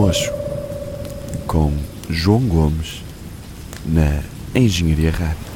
Mocho com João Gomes na Engenharia Rádio.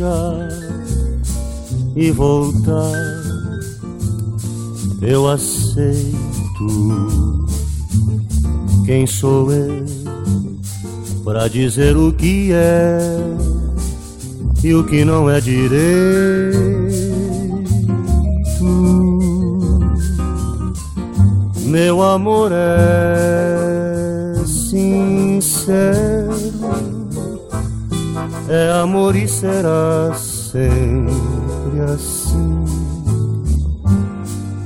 Deixar e voltar, eu aceito. Quem sou eu para dizer o que é e o que não é direito? Meu amor é sincero, é amor e será sempre assim.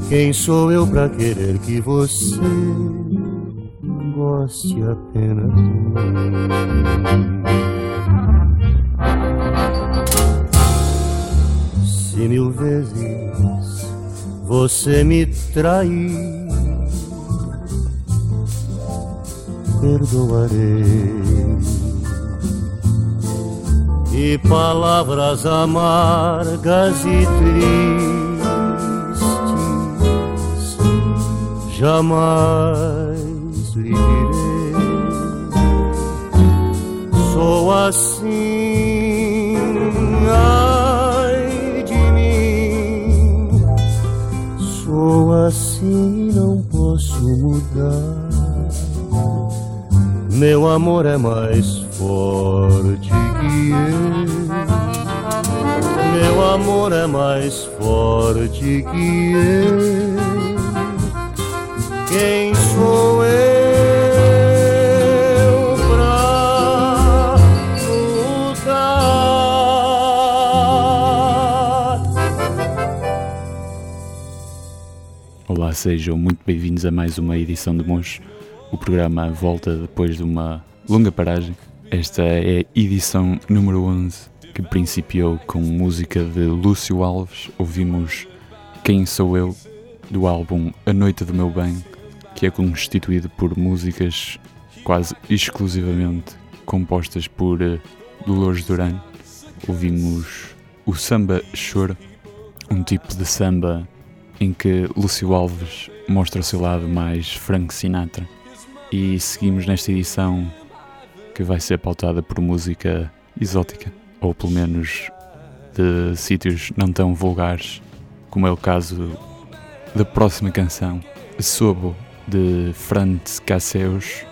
Quem sou eu pra querer que você goste apenas de mim? Se mil vezes você me trair perdoarei. E palavras amargas e tristes jamais lhe direi. Sou assim, ai de mim. Sou assim, não posso mudar. Meu amor é mais forte que eu. Meu amor é mais forte que eu. Quem sou eu pra lutar? Olá, sejam muito bem-vindos a mais uma edição de Moncho. O programa volta depois de uma longa paragem. Esta é a edição número 11, que principiou com música de Lúcio Alves. Ouvimos Quem Sou Eu, do álbum A Noite do Meu Bem, que é constituído por músicas quase exclusivamente compostas por eh, Dolores Duran. Ouvimos o Samba Choro, um tipo de samba em que Lúcio Alves mostra o seu lado mais Frank Sinatra. E seguimos nesta edição que vai ser pautada por música exótica, ou pelo menos de sítios não tão vulgares, como é o caso da próxima canção, Sobo, de Franz Casseus,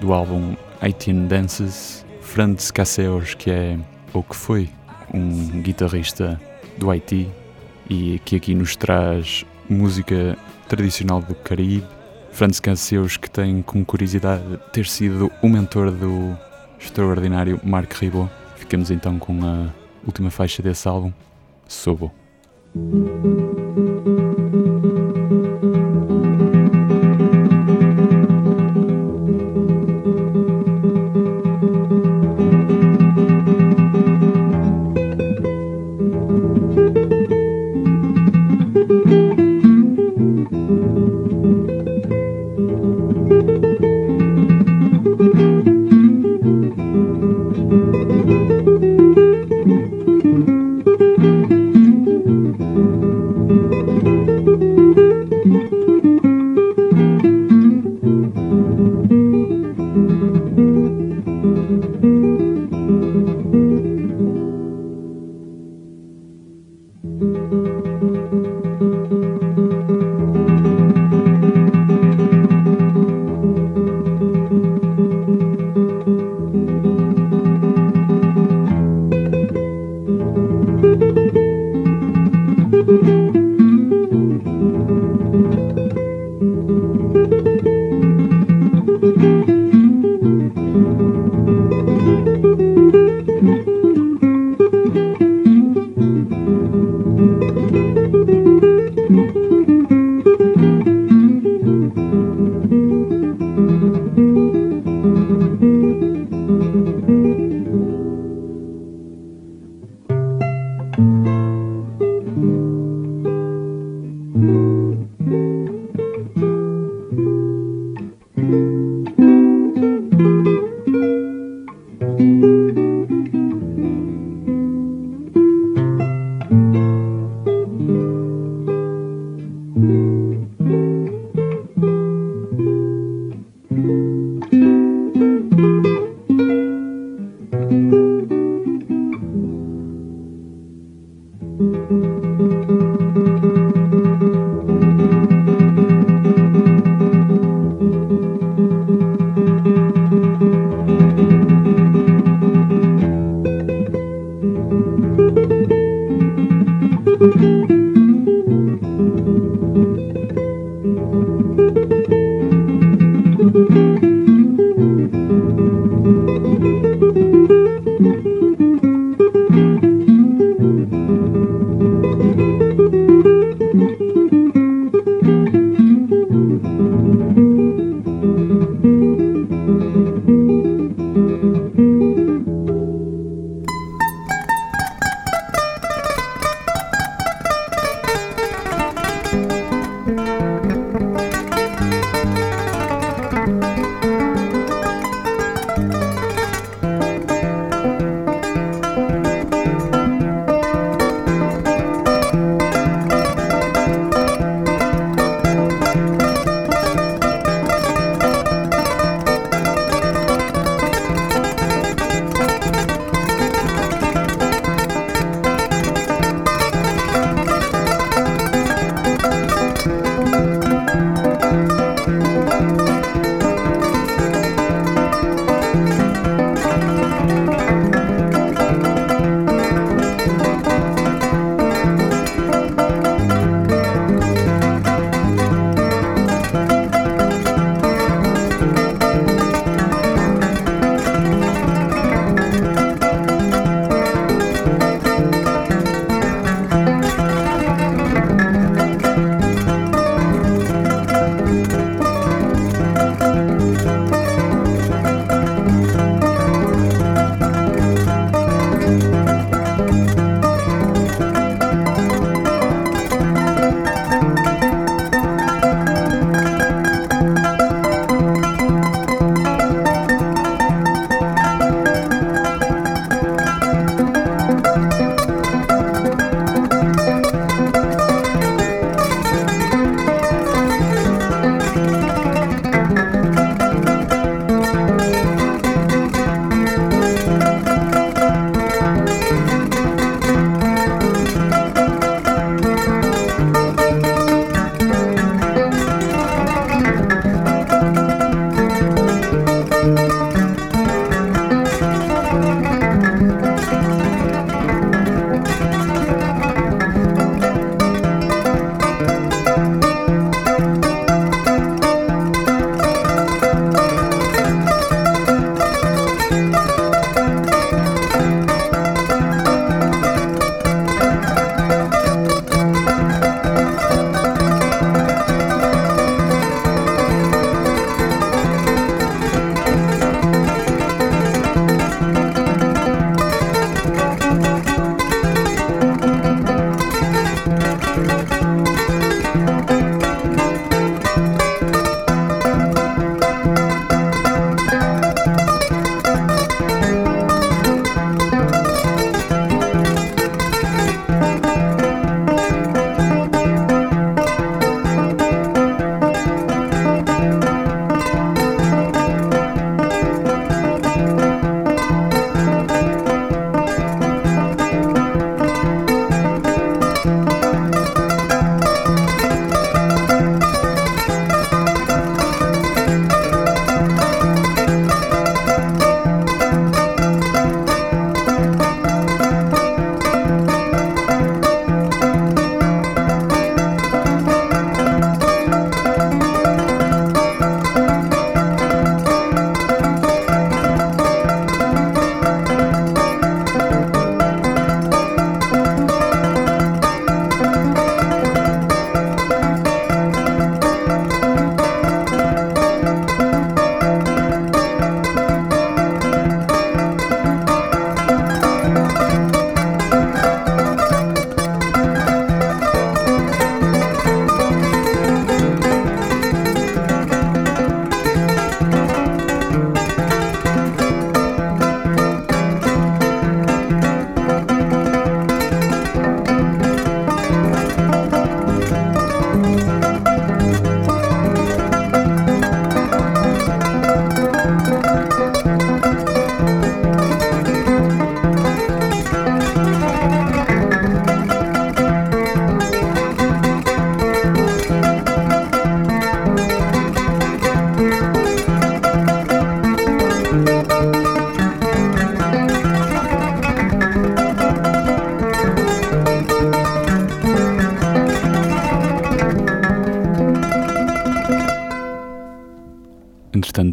do álbum 18 Dances. Franz Casseus, que é, ou que foi, um guitarrista do Haiti e que aqui nos traz música tradicional do Caribe. Franz Casseus, que tem como curiosidade ter sido o mentor do extraordinário Marc Ribot. Ficamos então com a última faixa desse álbum, Sobo.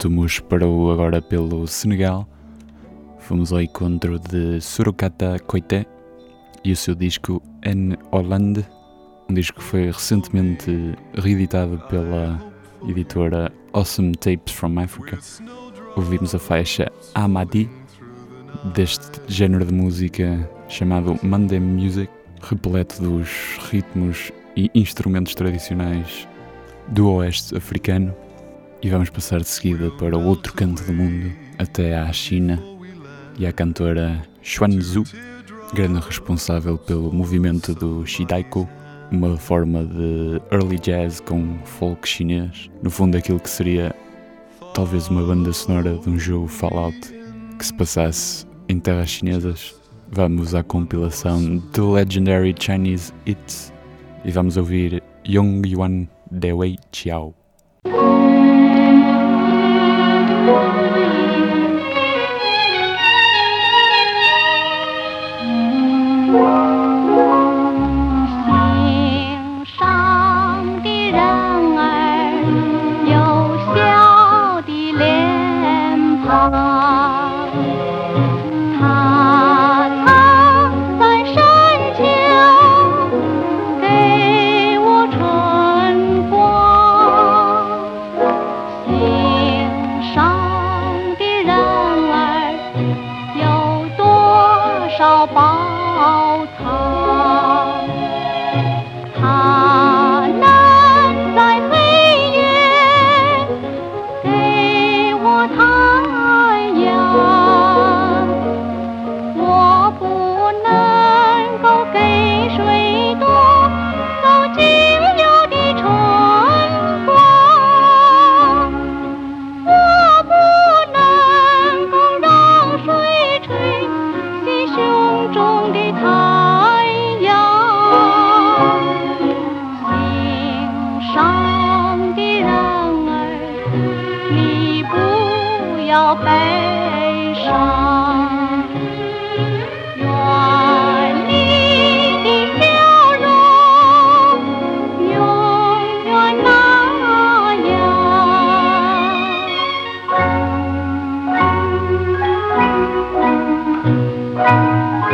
Mus parou agora pelo Senegal. Fomos ao encontro de Surukata Koité e o seu disco En Hollande, um disco que foi recentemente reeditado pela editora Awesome Tapes from Africa. Ouvimos a faixa Amadi, deste género de música chamado Mandem Music, repleto dos ritmos e instrumentos tradicionais do oeste africano. E vamos passar de seguida para o outro canto do mundo, até à China, e à cantora Xuan Zhu, grande responsável pelo movimento do Shidaiko, uma forma de early jazz com folk chinês, no fundo aquilo que seria talvez uma banda sonora de um jogo Fallout que se passasse em terras chinesas. Vamos à compilação The Legendary Chinese Hits e vamos ouvir Yong Yuan Dewei Chiao.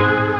thank you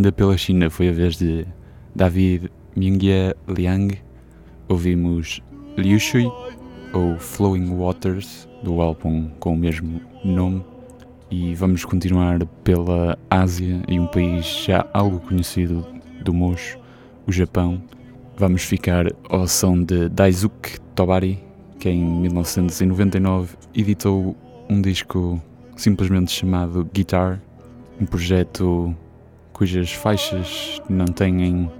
Ainda pela China foi a vez de David Mingyue Liang. Ouvimos Liu Shui ou Flowing Waters do álbum com o mesmo nome. E vamos continuar pela Ásia e um país já algo conhecido do mocho, o Japão. Vamos ficar ao som de Daisuke Tobari, que em 1999 editou um disco simplesmente chamado Guitar, um projeto cujas faixas não têm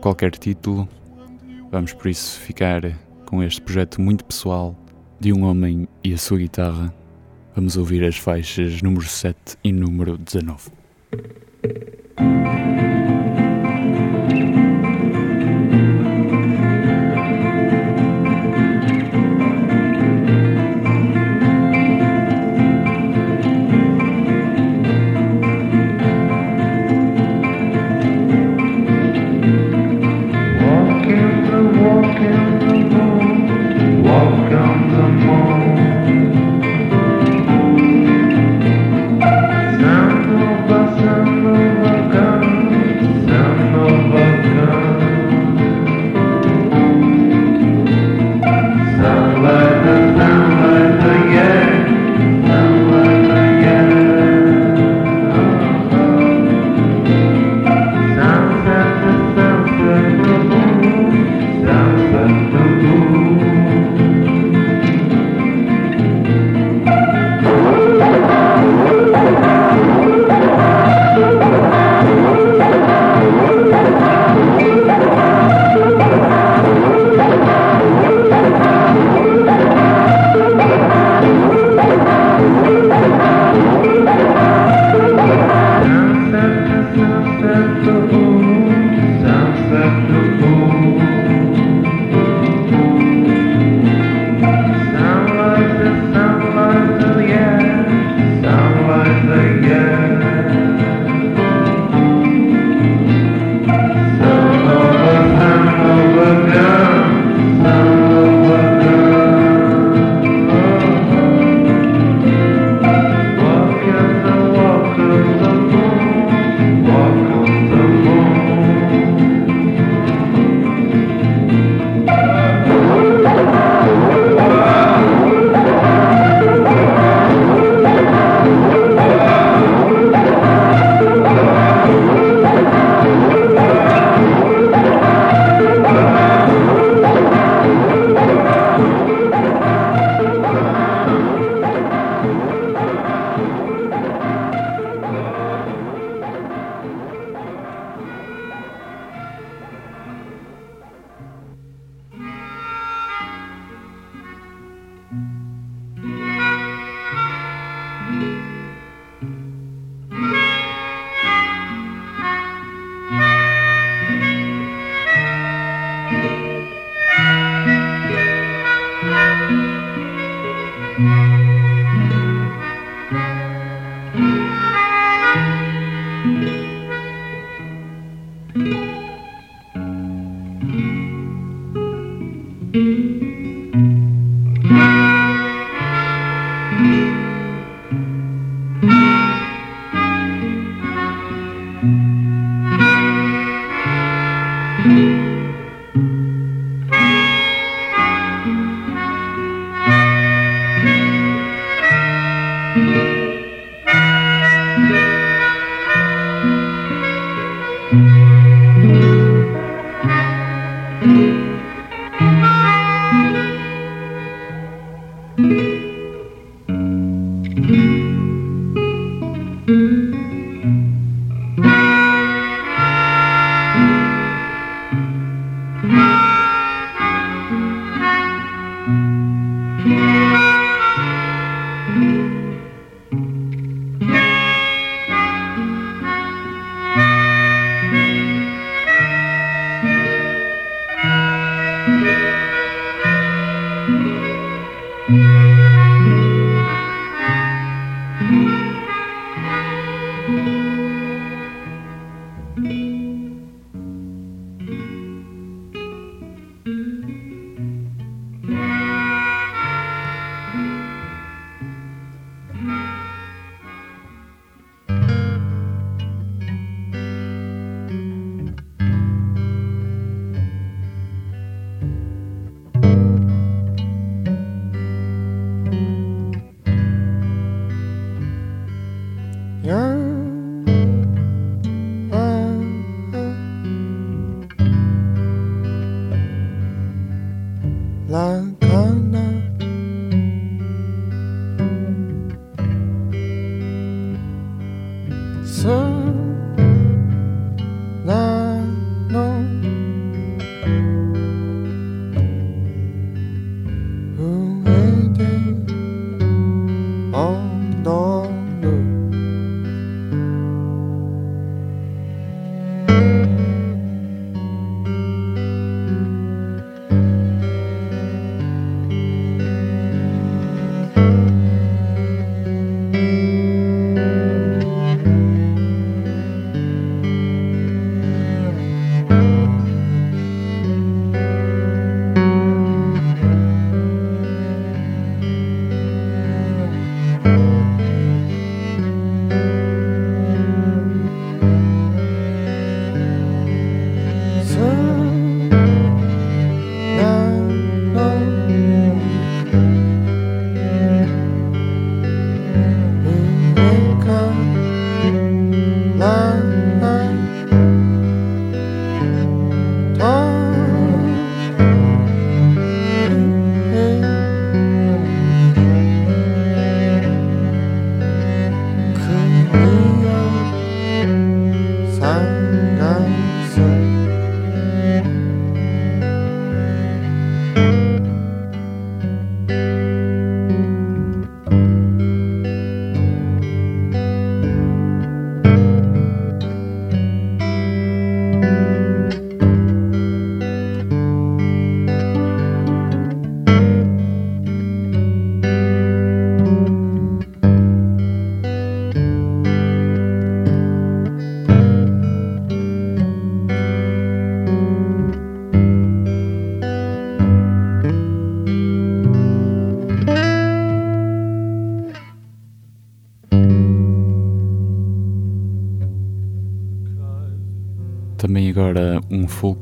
qualquer título. Vamos por isso ficar com este projeto muito pessoal de um homem e a sua guitarra. Vamos ouvir as faixas número 7 e número 19.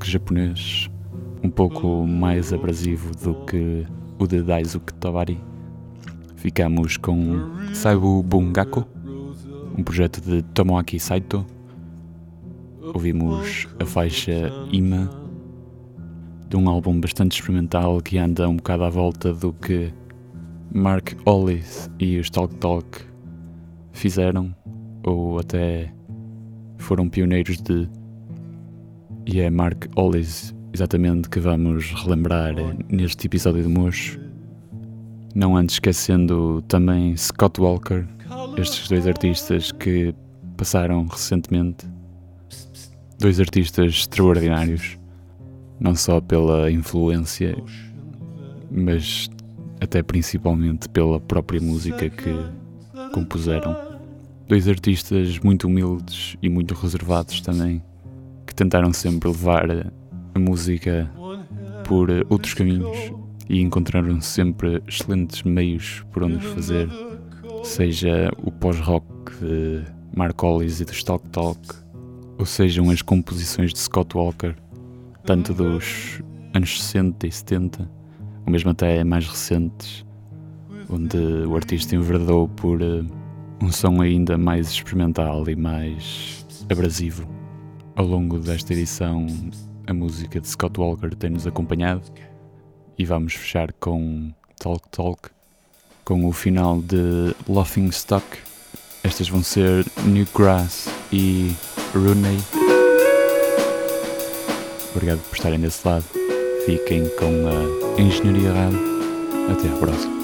japonês um pouco mais abrasivo do que o de Daisuke Tawari. Ficamos com Saibu Bungaku, um projeto de Tomoaki Saito. Ouvimos a faixa Ima, de um álbum bastante experimental que anda um bocado à volta do que Mark Hollis e os Talk Talk fizeram, ou até foram pioneiros de e é Mark Hollis, exatamente, que vamos relembrar neste episódio de Mocho. Não antes esquecendo também Scott Walker, estes dois artistas que passaram recentemente. Dois artistas extraordinários, não só pela influência, mas até principalmente pela própria música que compuseram. Dois artistas muito humildes e muito reservados também tentaram sempre levar a música por outros caminhos e encontraram sempre excelentes meios por onde fazer, seja o pós-rock de Mark Hollis e do Stock Talk, ou sejam as composições de Scott Walker, tanto dos anos 60 e 70, ou mesmo até mais recentes, onde o artista enverdou por eh, um som ainda mais experimental e mais abrasivo. Ao longo desta edição, a música de Scott Walker tem-nos acompanhado e vamos fechar com Talk Talk, com o final de Laughing Stock. Estas vão ser Newgrass e Rooney. Obrigado por estarem desse lado. Fiquem com a Engenharia Rádio. Até à próxima.